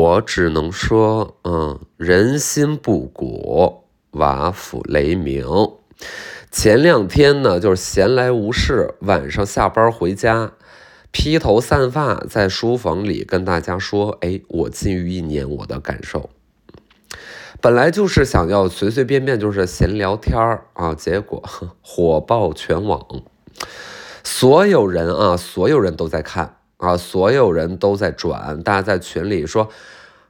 我只能说，嗯，人心不古，瓦釜雷鸣。前两天呢，就是闲来无事，晚上下班回家，披头散发在书房里跟大家说：“哎，我近于一年我的感受。”本来就是想要随随便便就是闲聊天儿啊，结果 火爆全网，所有人啊，所有人都在看啊，所有人都在转，大家在群里说，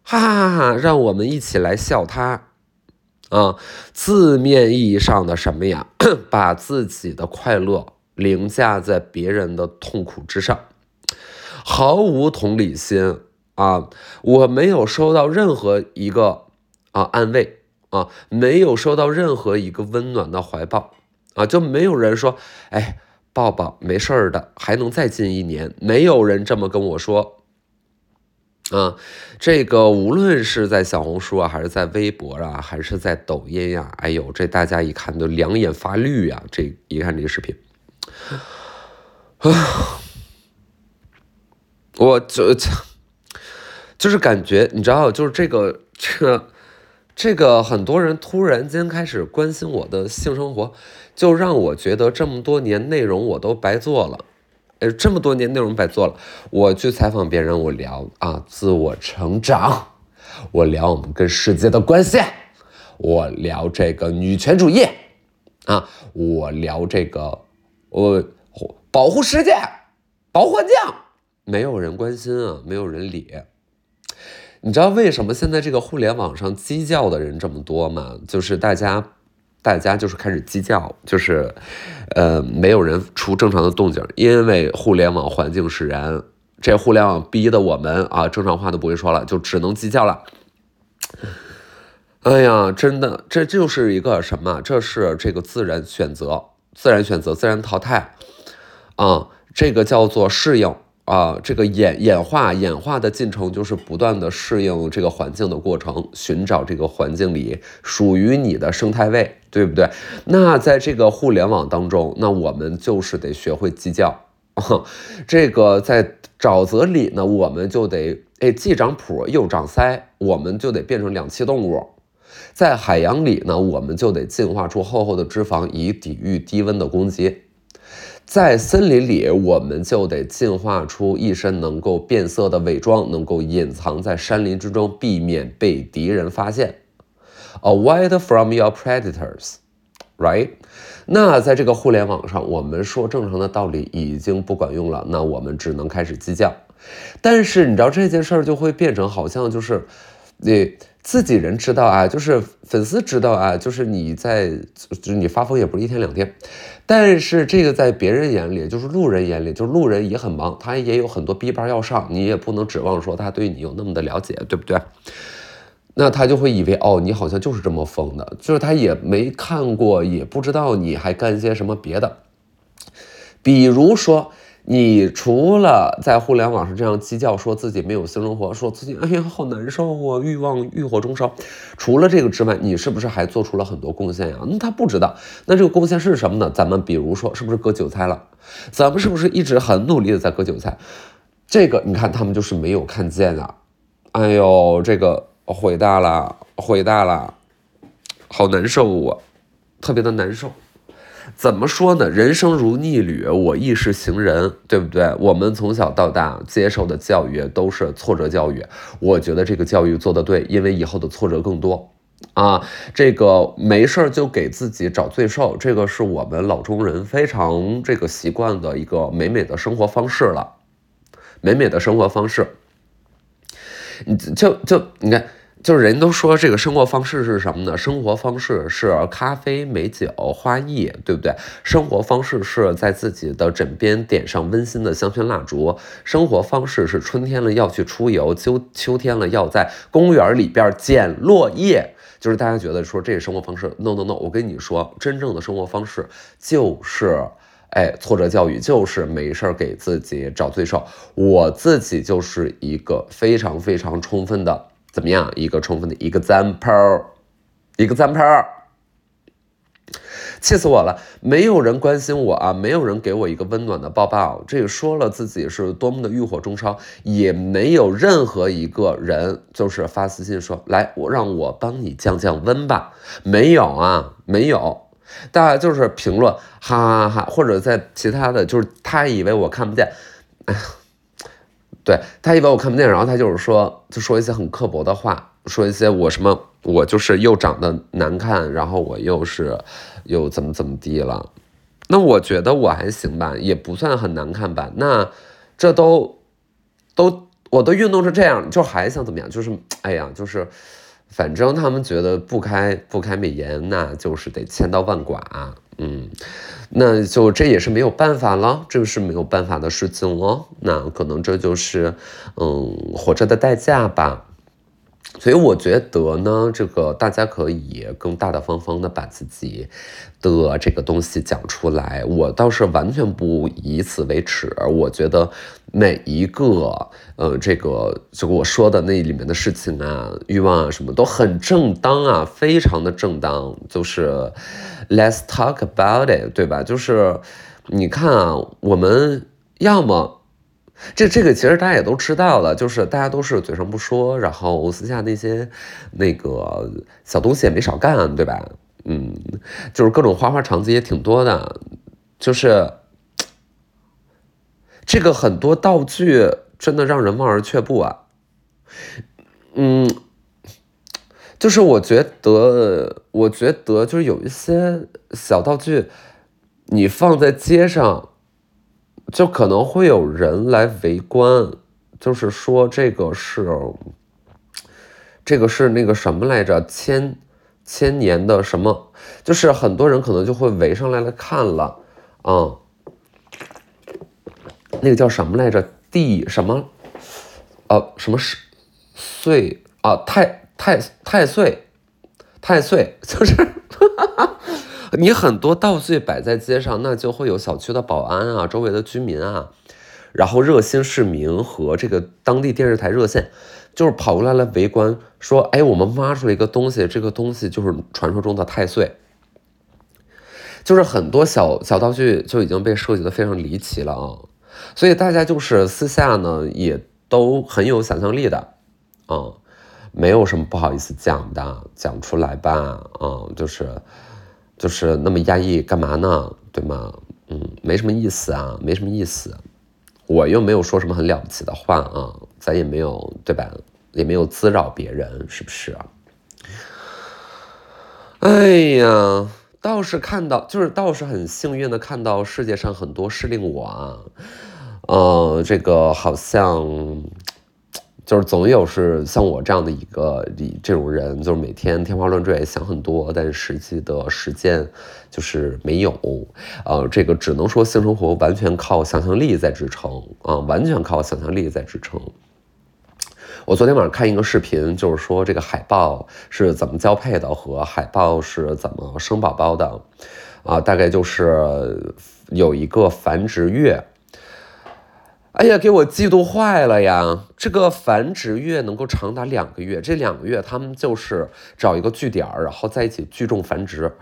哈哈哈哈，让我们一起来笑他啊，字面意义上的什么呀？把自己的快乐凌驾在别人的痛苦之上，毫无同理心啊！我没有收到任何一个。啊，安慰啊，没有收到任何一个温暖的怀抱啊，就没有人说，哎，抱抱，没事儿的，还能再近一年。没有人这么跟我说啊。这个无论是在小红书啊，还是在微博啊，还是在抖音呀，哎呦，这大家一看都两眼发绿呀。这一看这个视频，啊，我就就是感觉，你知道，就是这个这个。这个很多人突然间开始关心我的性生活，就让我觉得这么多年内容我都白做了，哎，这么多年内容白做了。我去采访别人，我聊啊自我成长，我聊我们跟世界的关系，我聊这个女权主义，啊，我聊这个我保护世界，保护环境，没有人关心啊，没有人理。你知道为什么现在这个互联网上鸡叫的人这么多吗？就是大家，大家就是开始鸡叫，就是，呃，没有人出正常的动静，因为互联网环境使然，这互联网逼的我们啊，正常话都不会说了，就只能鸡叫了。哎呀，真的，这就是一个什么？这是这个自然选择，自然选择，自然淘汰，啊，这个叫做适应。啊，这个演演化演化的进程就是不断的适应这个环境的过程，寻找这个环境里属于你的生态位，对不对？那在这个互联网当中，那我们就是得学会鸡叫。这个在沼泽里呢，我们就得哎既长蹼又长鳃，我们就得变成两栖动物。在海洋里呢，我们就得进化出厚厚的脂肪，以抵御低温的攻击。在森林里，我们就得进化出一身能够变色的伪装，能够隐藏在山林之中，避免被敌人发现。Avoid from your predators, right？那在这个互联网上，我们说正常的道理已经不管用了，那我们只能开始激将。但是你知道这件事儿就会变成好像就是，你。自己人知道啊，就是粉丝知道啊，就是你在，就是你发疯也不是一天两天，但是这个在别人眼里，就是路人眼里，就是路人也很忙，他也有很多 B 班要上，你也不能指望说他对你有那么的了解，对不对？那他就会以为哦，你好像就是这么疯的，就是他也没看过，也不知道你还干些什么别的，比如说。你除了在互联网上这样鸡叫，说自己没有性生活，说自己哎呀好难受啊，欲望欲火中烧。除了这个之外，你是不是还做出了很多贡献呀？那他不知道，那这个贡献是什么呢？咱们比如说，是不是割韭菜了？咱们是不是一直很努力的在割韭菜？这个你看他们就是没有看见啊。哎呦，这个毁大了，毁大了，好难受啊，特别的难受。怎么说呢？人生如逆旅，我亦是行人，对不对？我们从小到大接受的教育都是挫折教育，我觉得这个教育做得对，因为以后的挫折更多啊。这个没事儿就给自己找罪受，这个是我们老中人非常这个习惯的一个美美的生活方式了，美美的生活方式。你就就你看。就是人都说这个生活方式是什么呢？生活方式是咖啡、美酒、花艺，对不对？生活方式是在自己的枕边点上温馨的香薰蜡烛。生活方式是春天了要去出游，秋秋天了要在公园里边捡落叶。就是大家觉得说这是生活方式，no no no，我跟你说，真正的生活方式就是，哎，挫折教育就是没事儿给自己找罪受。我自己就是一个非常非常充分的。怎么样？一个充分的一个 example，一个 example，气死我了！没有人关心我啊，没有人给我一个温暖的抱抱。这个说了自己是多么的欲火中烧，也没有任何一个人就是发私信说来，我让我帮你降降温吧。没有啊，没有，大家就是评论哈哈哈，或者在其他的就是他以为我看不见，哎呀，对他以为我看不见，然后他就是说就说一些很刻薄的话，说一些我什么。我就是又长得难看，然后我又是又怎么怎么地了？那我觉得我还行吧，也不算很难看吧。那这都都我都运动成这样，就还想怎么样？就是哎呀，就是反正他们觉得不开不开美颜，那就是得千刀万剐。嗯，那就这也是没有办法了，这个是没有办法的事情了。那可能这就是嗯活着的代价吧。所以我觉得呢，这个大家可以更大大方方的把自己的这个东西讲出来。我倒是完全不以此为耻。我觉得每一个呃，这个就我说的那里面的事情啊、欲望啊什么都很正当啊，非常的正当。就是 Let's talk about it，对吧？就是你看啊，我们要么。这这个其实大家也都知道了，就是大家都是嘴上不说，然后私下那些那个小东西也没少干，对吧？嗯，就是各种花花肠子也挺多的，就是这个很多道具真的让人望而却步啊。嗯，就是我觉得，我觉得就是有一些小道具，你放在街上。就可能会有人来围观，就是说这个是，这个是那个什么来着？千千年的什么？就是很多人可能就会围上来来看了，啊，那个叫什么来着？地什么？呃，什么是岁啊？太太太岁，太岁 就是。你很多道具摆在街上，那就会有小区的保安啊，周围的居民啊，然后热心市民和这个当地电视台热线，就是跑过来来围观，说：“哎，我们挖出了一个东西，这个东西就是传说中的太岁。”就是很多小小道具就已经被设计的非常离奇了啊，所以大家就是私下呢也都很有想象力的啊，没有什么不好意思讲的，讲出来吧，啊，就是。就是那么压抑干嘛呢？对吗？嗯，没什么意思啊，没什么意思。我又没有说什么很了不起的话啊，咱也没有对吧？也没有滋扰别人，是不是？哎呀，倒是看到，就是倒是很幸运的看到世界上很多事令我啊，呃，这个好像。就是总有是像我这样的一个这种人，就是每天天花乱坠想很多，但实际的实践就是没有。呃，这个只能说性生活完全靠想象力在支撑啊，完全靠想象力在支撑。我昨天晚上看一个视频，就是说这个海豹是怎么交配的和海豹是怎么生宝宝的，啊，大概就是有一个繁殖月。哎呀，给我嫉妒坏了呀！这个繁殖月能够长达两个月，这两个月他们就是找一个据点，然后在一起聚众繁殖。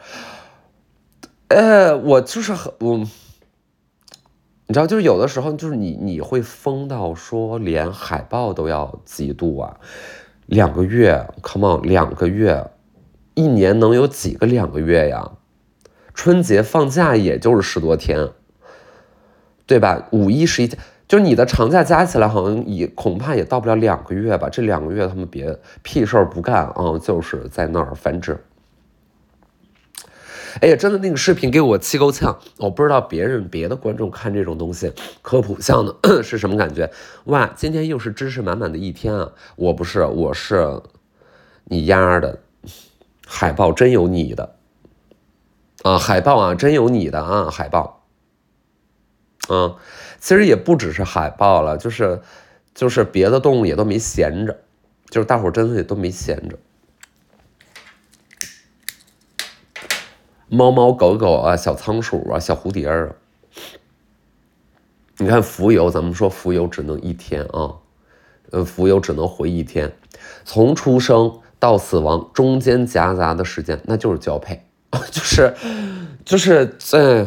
呃，我就是很我，你知道，就是有的时候就是你你会疯到说连海豹都要嫉妒啊！两个月，come on，两个月，一年能有几个两个月呀？春节放假也就是十多天，对吧？五一、十一。就你的长假加起来，好像也恐怕也到不了两个月吧。这两个月他们别屁事儿不干啊，就是在那儿繁殖。哎呀，真的那个视频给我气够呛。我不知道别人别的观众看这种东西科普项的是什么感觉？哇，今天又是知识满满的一天啊！我不是，我是你丫的海报真有你的啊！海报啊，真有你的啊！海报，啊。其实也不只是海豹了，就是，就是别的动物也都没闲着，就是大伙真的也都没闲着。猫猫狗狗啊，小仓鼠啊，小蝴蝶儿。你看蜉蝣，咱们说蜉蝣只能一天啊，呃，蜉蝣只能活一天，从出生到死亡中间夹杂的时间，那就是交配 就是就是在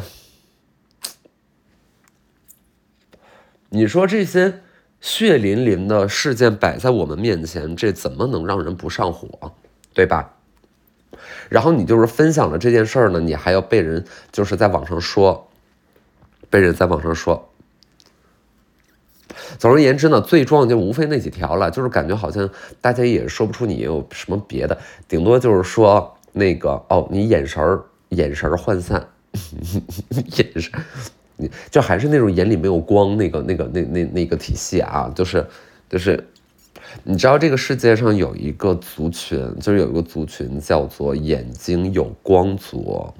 你说这些血淋淋的事件摆在我们面前，这怎么能让人不上火，对吧？然后你就是分享了这件事儿呢，你还要被人就是在网上说，被人在网上说。总而言之呢，罪状就无非那几条了，就是感觉好像大家也说不出你有什么别的，顶多就是说那个哦，你眼神儿眼神儿涣散，眼神，你就还是那种眼里没有光那个那个那那那个体系啊，就是就是，你知道这个世界上有一个族群，就是有一个族群叫做眼睛有光族，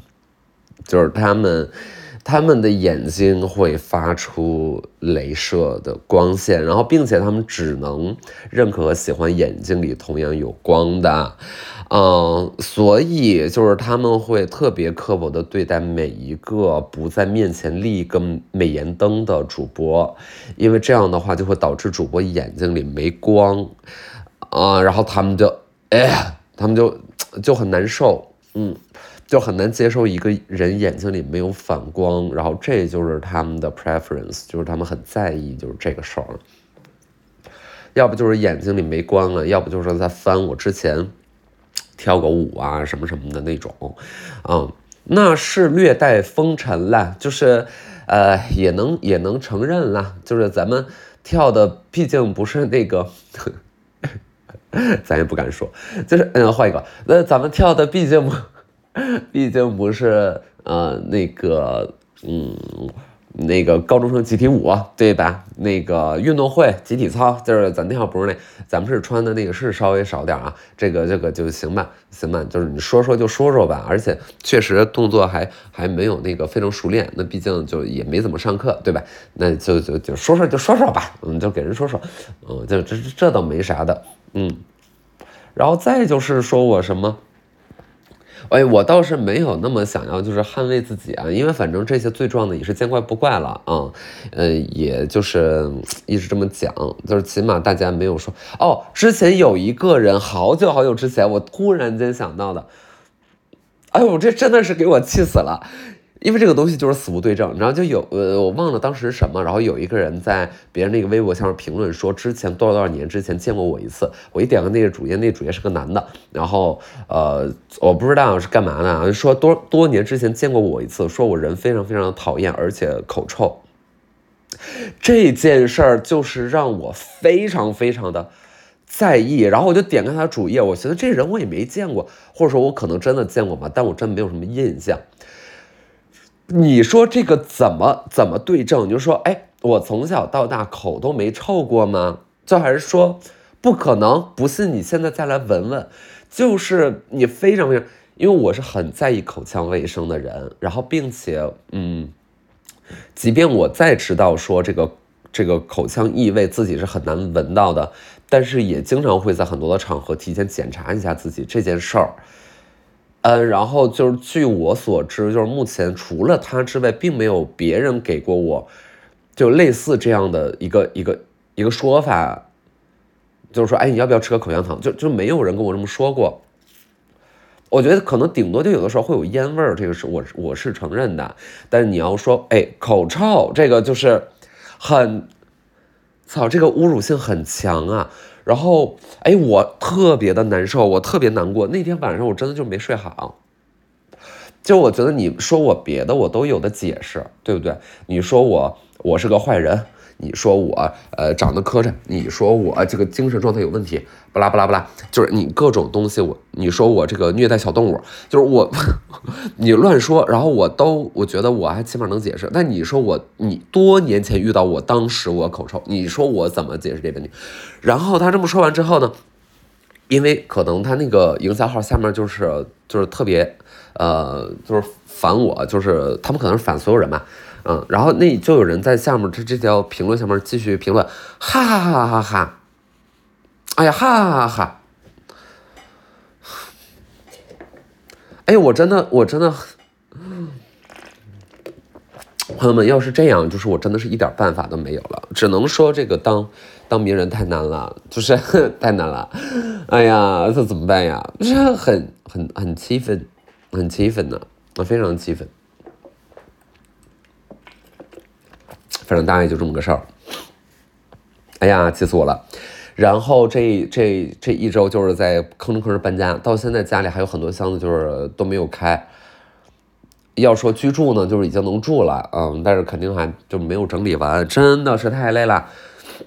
就是他们。他们的眼睛会发出镭射的光线，然后并且他们只能认可喜欢眼睛里同样有光的，嗯，所以就是他们会特别刻薄的对待每一个不在面前立一个美颜灯的主播，因为这样的话就会导致主播眼睛里没光，啊，然后他们就，哎，他们就就很难受，嗯。就很难接受一个人眼睛里没有反光，然后这就是他们的 preference，就是他们很在意就是这个事儿。要不就是眼睛里没光了，要不就是在翻我之前跳个舞啊什么什么的那种，嗯，那是略带风尘了，就是呃也能也能承认了，就是咱们跳的毕竟不是那个，咱也不敢说，就是嗯换一个，那咱们跳的毕竟不。毕竟不是呃那个嗯那个高中生集体舞对吧？那个运动会集体操就是咱那会不是那，咱们是穿的那个是稍微少点啊。这个这个就行吧，行吧，就是你说说就说说吧。而且确实动作还还没有那个非常熟练，那毕竟就也没怎么上课，对吧？那就就就说说就说说吧，嗯，就给人说说，嗯，就这这倒没啥的，嗯。然后再就是说我什么。哎，我倒是没有那么想要，就是捍卫自己啊，因为反正这些罪状呢也是见怪不怪了啊，呃，也就是 一直这么讲，就是起码大家没有说哦，之前有一个人好久好久之前，我突然间想到的，哎呦，这真的是给我气死了。因为这个东西就是死无对证，然后就有呃，我忘了当时什么，然后有一个人在别人那个微博下面评论说，之前多少多少年之前见过我一次，我一点开那个主页，那个主页是个男的，然后呃，我不知道是干嘛的，说多多年之前见过我一次，说我人非常非常的讨厌，而且口臭，这件事儿就是让我非常非常的在意，然后我就点开他主页，我觉得这人我也没见过，或者说我可能真的见过吧，但我真没有什么印象。你说这个怎么怎么对症？你就说，哎，我从小到大口都没臭过吗？就还是说不可能？不信你现在再来闻闻。就是你非常非常，因为我是很在意口腔卫生的人，然后并且，嗯，即便我再知道说这个这个口腔异味自己是很难闻到的，但是也经常会在很多的场合提前检查一下自己这件事儿。嗯，然后就是据我所知，就是目前除了他之外，并没有别人给过我，就类似这样的一个一个一个说法，就是说，哎，你要不要吃个口香糖？就就没有人跟我这么说过。我觉得可能顶多就有的时候会有烟味儿，这个是我我是承认的。但是你要说，哎，口臭，这个就是很，操，这个侮辱性很强啊。然后，哎，我特别的难受，我特别难过。那天晚上我真的就没睡好。就我觉得你说我别的我都有的解释，对不对？你说我我是个坏人。你说我呃长得磕碜，你说我这个精神状态有问题，不拉不拉不拉，就是你各种东西我你说我这个虐待小动物，就是我 你乱说，然后我都我觉得我还起码能解释。但你说我你多年前遇到我当时我口臭，你说我怎么解释这个问题？然后他这么说完之后呢，因为可能他那个营销号下面就是就是特别呃就是反我，就是他们可能是反所有人嘛。嗯，然后那就有人在下面这这条评论下面继续评论，哈哈哈哈哈哈，哎呀，哈哈哈哈，哎，我真的，我真的，朋友们，要是这样，就是我真的是一点办法都没有了，只能说这个当当名人太难了，就是 太难了，哎呀，这怎么办呀？这很很很气愤，很气愤的，我非常气愤。反正大概就这么个事儿。哎呀，气死我了！然后这这这一周就是在吭哧吭哧搬家，到现在家里还有很多箱子就是都没有开。要说居住呢，就是已经能住了，嗯，但是肯定还就没有整理完，真的是太累了，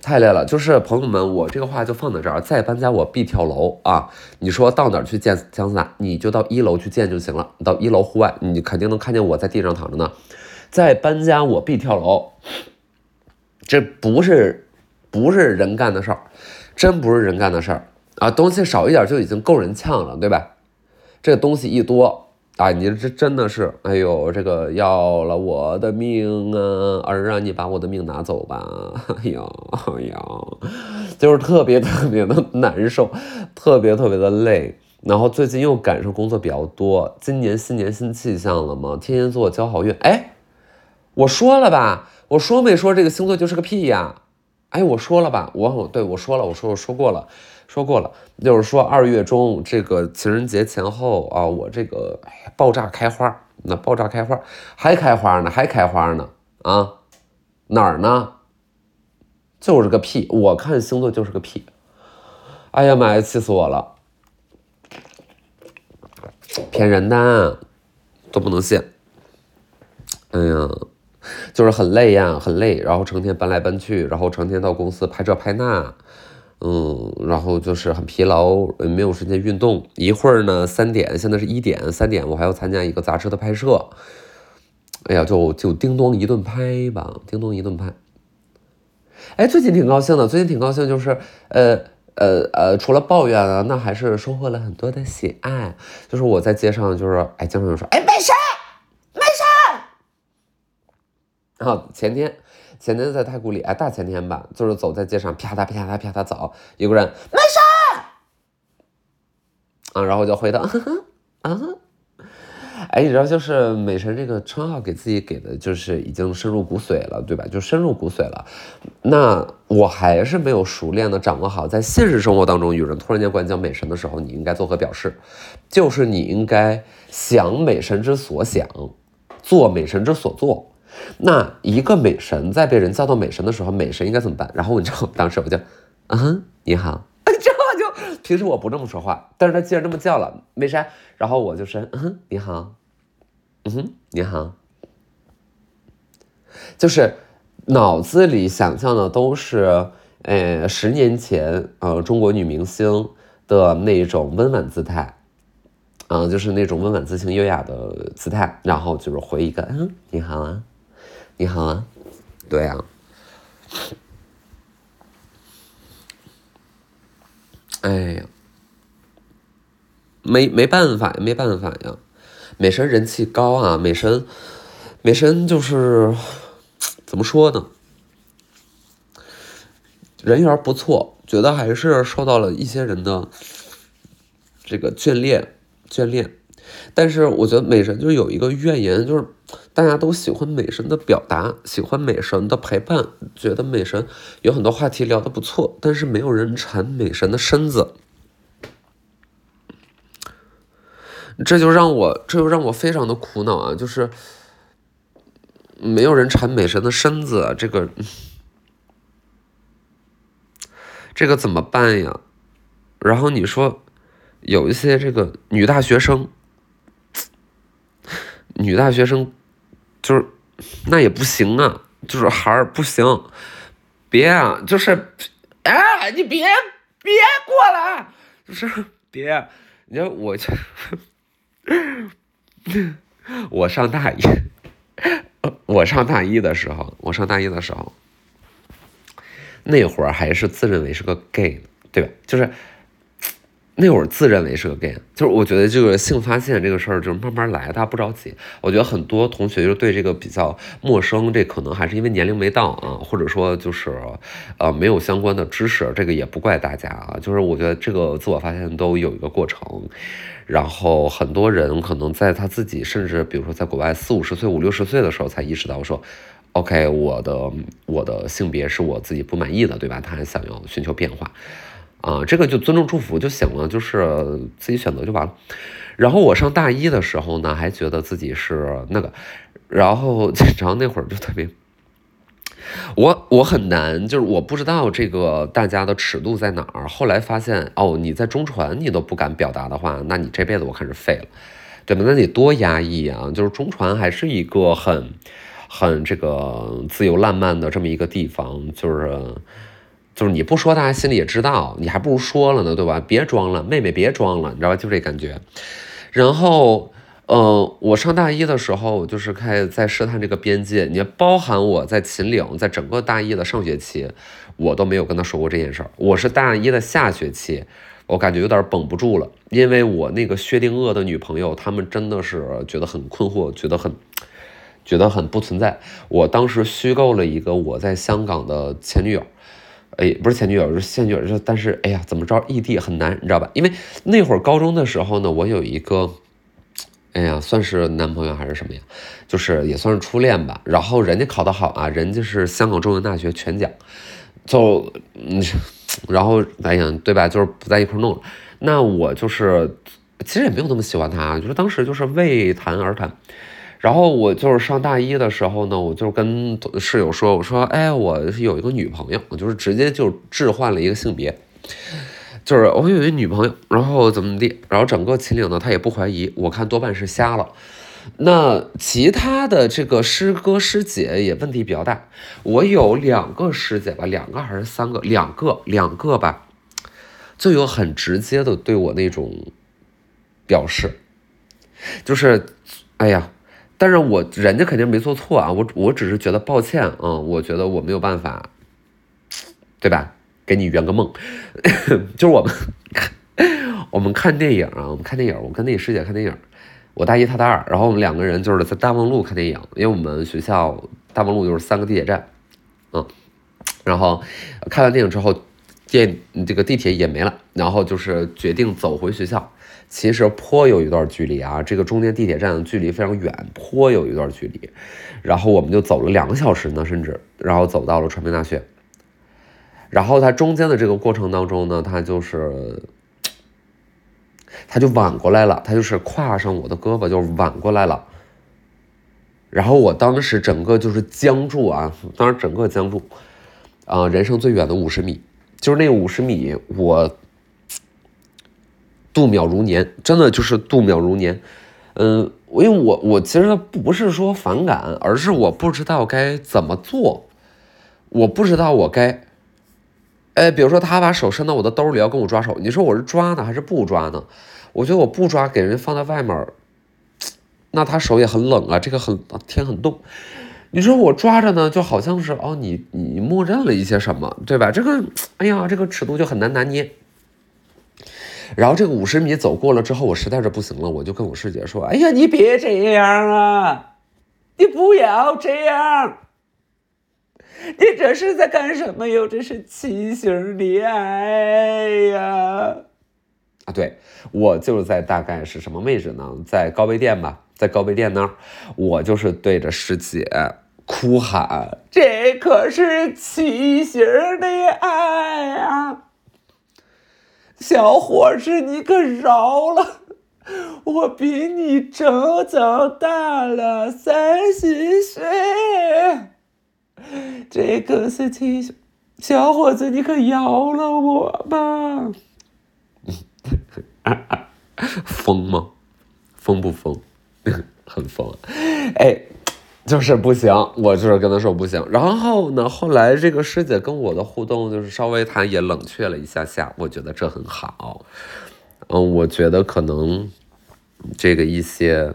太累了。就是朋友们，我这个话就放在这儿，再搬家我必跳楼啊！你说到哪儿去见姜思达，你就到一楼去见就行了，到一楼户外，你肯定能看见我在地上躺着呢。再搬家我必跳楼，这不是不是人干的事儿，真不是人干的事儿啊！东西少一点就已经够人呛了，对吧？这东西一多。啊，你这真的是，哎呦，这个要了我的命啊！儿啊，你把我的命拿走吧！哎呀，哎呀，就是特别特别的难受，特别特别的累。然后最近又赶上工作比较多，今年新年新气象了嘛，天天做交好运。哎，我说了吧，我说没说这个星座就是个屁呀？哎，我说了吧，我对我说了，我说我说过了。说过了，就是说二月中这个情人节前后啊，我这个爆炸开花，那爆炸开花还开花呢，还开花呢啊，哪儿呢？就是个屁！我看星座就是个屁！哎呀妈呀，气死我了！骗人的，都不能信。哎呀，就是很累呀，很累，然后成天搬来搬去，然后成天到公司拍这拍那。嗯，然后就是很疲劳，没有时间运动。一会儿呢，三点，现在是一点，三点我还要参加一个杂志的拍摄。哎呀，就就叮咚一顿拍吧，叮咚一顿拍。哎，最近挺高兴的，最近挺高兴，就是呃呃呃，除了抱怨啊，那还是收获了很多的喜爱。就是我在街上，就是哎，经常有说，哎，没事，没事。然后前天。前天在太古里，哎，大前天吧，就是走在街上，啪嗒啪嗒啪嗒走，有个人没事啊，然后我就回答，啊，哎，你知道，就是美神这个称号给自己给的，就是已经深入骨髓了，对吧？就深入骨髓了。那我还是没有熟练的掌握好，在现实生活当中，有人突然间管你叫美神的时候，你应该作何表示？就是你应该想美神之所想，做美神之所做。那一个美神在被人叫到美神的时候，美神应该怎么办？然后你知道，当时我就，嗯，你好，之后就平时我不这么说话，但是他既然这么叫了，美神，然后我就是，嗯，你好，嗯哼，你好，就是脑子里想象的都是，呃，十年前，呃，中国女明星的那种温婉姿态，嗯，就是那种温婉自信、优雅的姿态，然后就是回一个，嗯，你好啊。你好啊，对呀，哎呀，没没办法呀，没办法呀，美神人气高啊，美神，美神就是怎么说呢，人缘不错，觉得还是受到了一些人的这个眷恋，眷恋。但是我觉得美神就是有一个怨言，就是大家都喜欢美神的表达，喜欢美神的陪伴，觉得美神有很多话题聊得不错，但是没有人缠美神的身子，这就让我这就让我非常的苦恼啊！就是没有人缠美神的身子，这个这个怎么办呀？然后你说有一些这个女大学生。女大学生，就是那也不行啊，就是孩儿不行，别啊，就是哎，你别别过来，就是别，你看我，我上大一，我上大一的时候，我上大一的时候，那会儿还是自认为是个 gay，对吧？就是。那会儿自认为是个 gay，就是我觉得这个性发现这个事儿就是慢慢来，大家不着急。我觉得很多同学就对这个比较陌生，这可能还是因为年龄没到啊，或者说就是呃没有相关的知识，这个也不怪大家啊。就是我觉得这个自我发现都有一个过程，然后很多人可能在他自己甚至比如说在国外四五十岁、五六十岁的时候才意识到说，OK，我的我的性别是我自己不满意的，对吧？他还想要寻求变化。啊，这个就尊重祝福就行了，就是自己选择就完了。然后我上大一的时候呢，还觉得自己是那个，然后 然后那会儿就特别。我我很难，就是我不知道这个大家的尺度在哪儿。后来发现，哦，你在中传你都不敢表达的话，那你这辈子我看是废了，对吧？那你多压抑啊！就是中传还是一个很很这个自由烂漫的这么一个地方，就是就是你不说，大家心里也知道，你还不如说了呢，对吧？别装了，妹妹别装了，你知道吧？就这感觉。然后。呃，我上大一的时候，就是开始在试探这个边界。你包含我在秦岭，在整个大一的上学期，我都没有跟他说过这件事儿。我是大一的下学期，我感觉有点绷不住了，因为我那个薛定谔的女朋友，他们真的是觉得很困惑，觉得很，觉得很不存在。我当时虚构了一个我在香港的前女友，哎，不是前女友，是现女友。但是，哎呀，怎么着，异地很难，你知道吧？因为那会儿高中的时候呢，我有一个。哎呀，算是男朋友还是什么呀？就是也算是初恋吧。然后人家考得好啊，人家是香港中文大学全奖，就嗯，然后哎呀，对吧？就是不在一块弄了。那我就是其实也没有那么喜欢他，就是当时就是为谈而谈。然后我就是上大一的时候呢，我就跟室友说，我说哎，我有一个女朋友，我就是直接就置换了一个性别。就是我有一女朋友，然后怎么地，然后整个秦岭呢，他也不怀疑，我看多半是瞎了。那其他的这个师哥师姐也问题比较大。我有两个师姐吧，两个还是三个？两个，两个吧，就有很直接的对我那种表示，就是，哎呀，但是我人家肯定没做错啊，我我只是觉得抱歉啊，我觉得我没有办法，对吧？给你圆个梦，就是我们看 我们看电影啊，我们看电影，我跟那师姐看电影，我大一她大二，然后我们两个人就是在大望路看电影，因为我们学校大望路就是三个地铁站，嗯，然后看完电影之后，电这个地铁也没了，然后就是决定走回学校，其实颇有一段距离啊，这个中间地铁站的距离非常远，颇有一段距离，然后我们就走了两个小时呢，甚至，然后走到了传媒大学。然后他中间的这个过程当中呢，他就是，他就挽过来了，他就是跨上我的胳膊就挽过来了。然后我当时整个就是僵住啊，当时整个僵住，啊，人生最远的五十米，就是那五十米，我度秒如年，真的就是度秒如年。嗯，因为我我其实不是说反感，而是我不知道该怎么做，我不知道我该。哎，比如说他把手伸到我的兜里要跟我抓手，你说我是抓呢还是不抓呢？我觉得我不抓，给人放在外面，那他手也很冷啊，这个很天很冻。你说我抓着呢，就好像是哦，你你默认了一些什么，对吧？这个，哎呀，这个尺度就很难拿捏。然后这个五十米走过了之后，我实在是不行了，我就跟我师姐说：“哎呀，你别这样啊，你不要这样。”你这是在干什么哟？这是畸形恋爱呀！啊，对我就是在大概是什么位置呢？在高碑店吧，在高碑店那儿，我就是对着师姐哭喊：“这可是畸形的爱啊！小伙子，你可饶了我，比你整整大了三十岁。”这个事情，小伙子，你可饶了我吧！疯吗？疯不疯？很疯。哎，就是不行，我就是跟他说不行。然后呢，后来这个师姐跟我的互动就是稍微，她也冷却了一下下。我觉得这很好。嗯，我觉得可能这个一些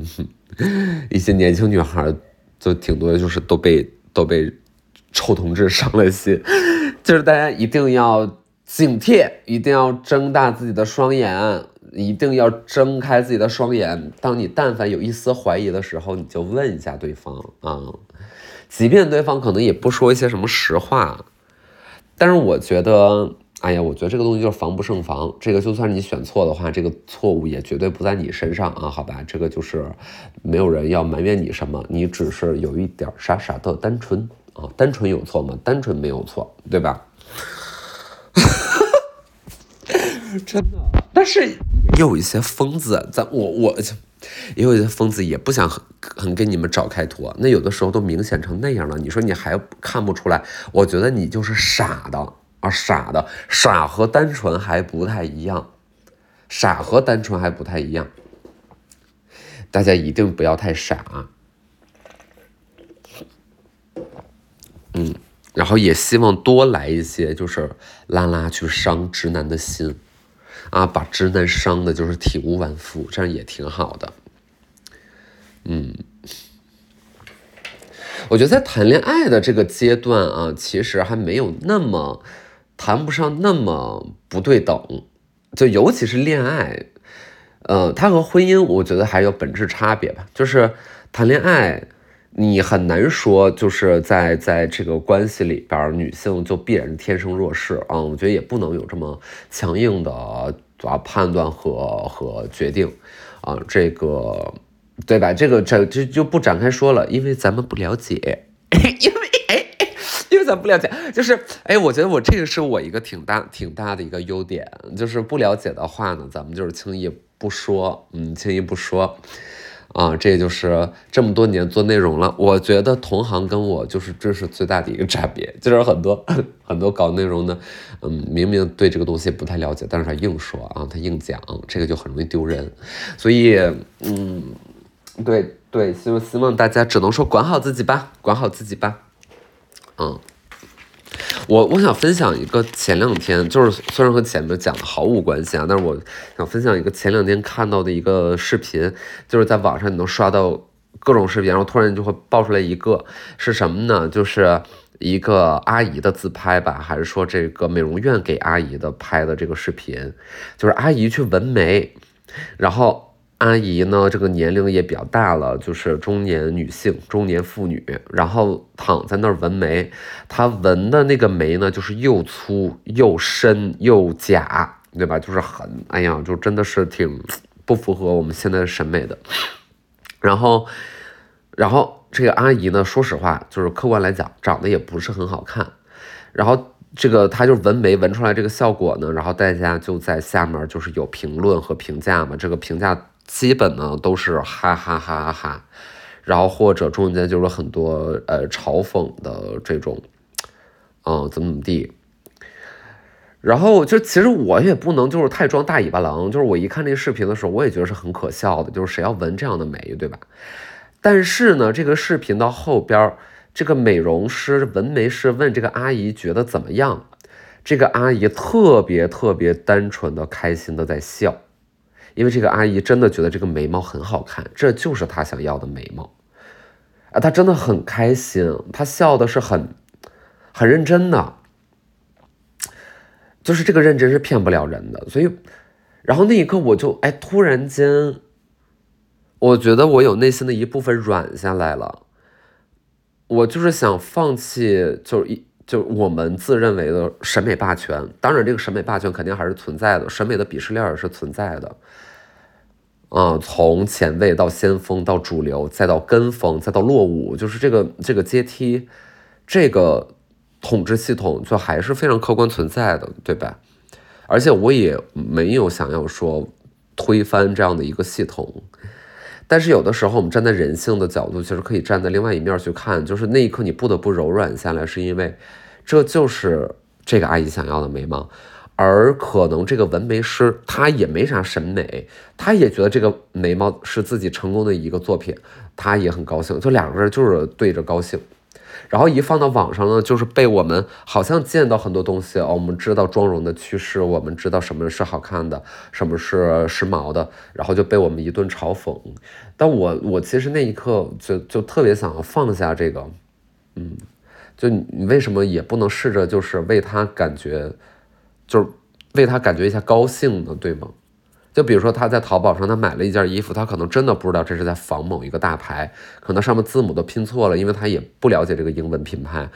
一些年轻女孩就挺多，就是都被。都被臭同志伤了心，就是大家一定要警惕，一定要睁大自己的双眼，一定要睁开自己的双眼。当你但凡有一丝怀疑的时候，你就问一下对方啊，即便对方可能也不说一些什么实话，但是我觉得。哎呀，我觉得这个东西就是防不胜防。这个就算你选错的话，这个错误也绝对不在你身上啊，好吧？这个就是没有人要埋怨你什么，你只是有一点傻傻的单纯啊，单纯有错吗？单纯没有错，对吧？真的，但是也有一些疯子，咱我我也有一些疯子也不想很很给你们找开脱，那有的时候都明显成那样了，你说你还看不出来？我觉得你就是傻的啊，傻的，傻和单纯还不太一样，傻和单纯还不太一样，大家一定不要太傻，嗯，然后也希望多来一些，就是拉拉去伤直男的心。啊，把直男伤的就是体无完肤，这样也挺好的。嗯，我觉得在谈恋爱的这个阶段啊，其实还没有那么谈不上那么不对等，就尤其是恋爱，呃，它和婚姻我觉得还有本质差别吧。就是谈恋爱，你很难说就是在在这个关系里边，女性就必然天生弱势啊。我觉得也不能有这么强硬的。啊，判断和和决定，啊，这个对吧？这个这这就不展开说了，因为咱们不了解，因为哎，因为咱不了解，就是哎，我觉得我这个是我一个挺大挺大的一个优点，就是不了解的话呢，咱们就是轻易不说，嗯，轻易不说。啊，这也就是这么多年做内容了。我觉得同行跟我就是这是最大的一个差别，就是很多很多搞内容的，嗯，明明对这个东西不太了解，但是他硬说啊，他硬讲，这个就很容易丢人。所以，嗯，对对，希望希望大家只能说管好自己吧，管好自己吧，嗯。我我想分享一个前两天，就是虽然和前面讲的毫无关系啊，但是我想分享一个前两天看到的一个视频，就是在网上你能刷到各种视频，然后突然就会爆出来一个是什么呢？就是一个阿姨的自拍吧，还是说这个美容院给阿姨的拍的这个视频，就是阿姨去纹眉，然后。阿姨呢，这个年龄也比较大了，就是中年女性、中年妇女，然后躺在那儿纹眉。她纹的那个眉呢，就是又粗又深又假，对吧？就是很，哎呀，就真的是挺不符合我们现在的审美的。然后，然后这个阿姨呢，说实话，就是客观来讲，长得也不是很好看。然后这个她就纹眉纹出来这个效果呢，然后大家就在下面就是有评论和评价嘛，这个评价。基本呢都是哈哈哈哈哈，然后或者中间就是很多呃嘲讽的这种，嗯怎么怎么地，然后就其实我也不能就是太装大尾巴狼，就是我一看那视频的时候，我也觉得是很可笑的，就是谁要纹这样的眉，对吧？但是呢，这个视频到后边，这个美容师纹眉师问这个阿姨觉得怎么样，这个阿姨特别特别单纯的开心的在笑。因为这个阿姨真的觉得这个眉毛很好看，这就是她想要的眉毛，啊，她真的很开心，她笑的是很，很认真的，就是这个认真是骗不了人的，所以，然后那一刻我就哎，突然间，我觉得我有内心的一部分软下来了，我就是想放弃，就是一。就我们自认为的审美霸权，当然这个审美霸权肯定还是存在的，审美的鄙视链也是存在的。嗯，从前卫到先锋，到主流，再到跟风，再到落伍，就是这个这个阶梯，这个统治系统就还是非常客观存在的，对吧？而且我也没有想要说推翻这样的一个系统，但是有的时候我们站在人性的角度，其实可以站在另外一面去看，就是那一刻你不得不柔软下来，是因为这就是这个阿姨想要的眉毛。而可能这个纹眉师他也没啥审美，他也觉得这个眉毛是自己成功的一个作品，他也很高兴，就两个人就是对着高兴。然后一放到网上呢，就是被我们好像见到很多东西哦，我们知道妆容的趋势，我们知道什么是好看的，什么是时髦的，然后就被我们一顿嘲讽。但我我其实那一刻就就特别想要放下这个，嗯，就你为什么也不能试着就是为他感觉。就是为他感觉一下高兴呢，对吗？就比如说他在淘宝上，他买了一件衣服，他可能真的不知道这是在仿某一个大牌，可能上面字母都拼错了，因为他也不了解这个英文品牌。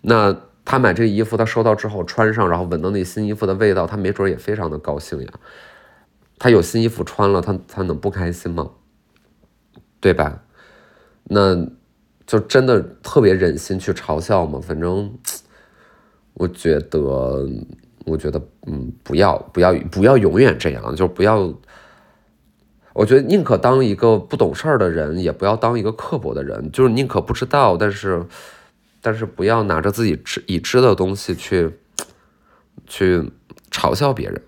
那他买这个衣服，他收到之后穿上，然后闻到那新衣服的味道，他没准也非常的高兴呀。他有新衣服穿了，他他能不开心吗？对吧？那就真的特别忍心去嘲笑吗？反正 我觉得。我觉得，嗯，不要，不要，不要永远这样，就不要我觉得宁可当一个不懂事儿的人，也不要当一个刻薄的人。就是宁可不知道，但是，但是不要拿着自己知已知的东西去，去嘲笑别人。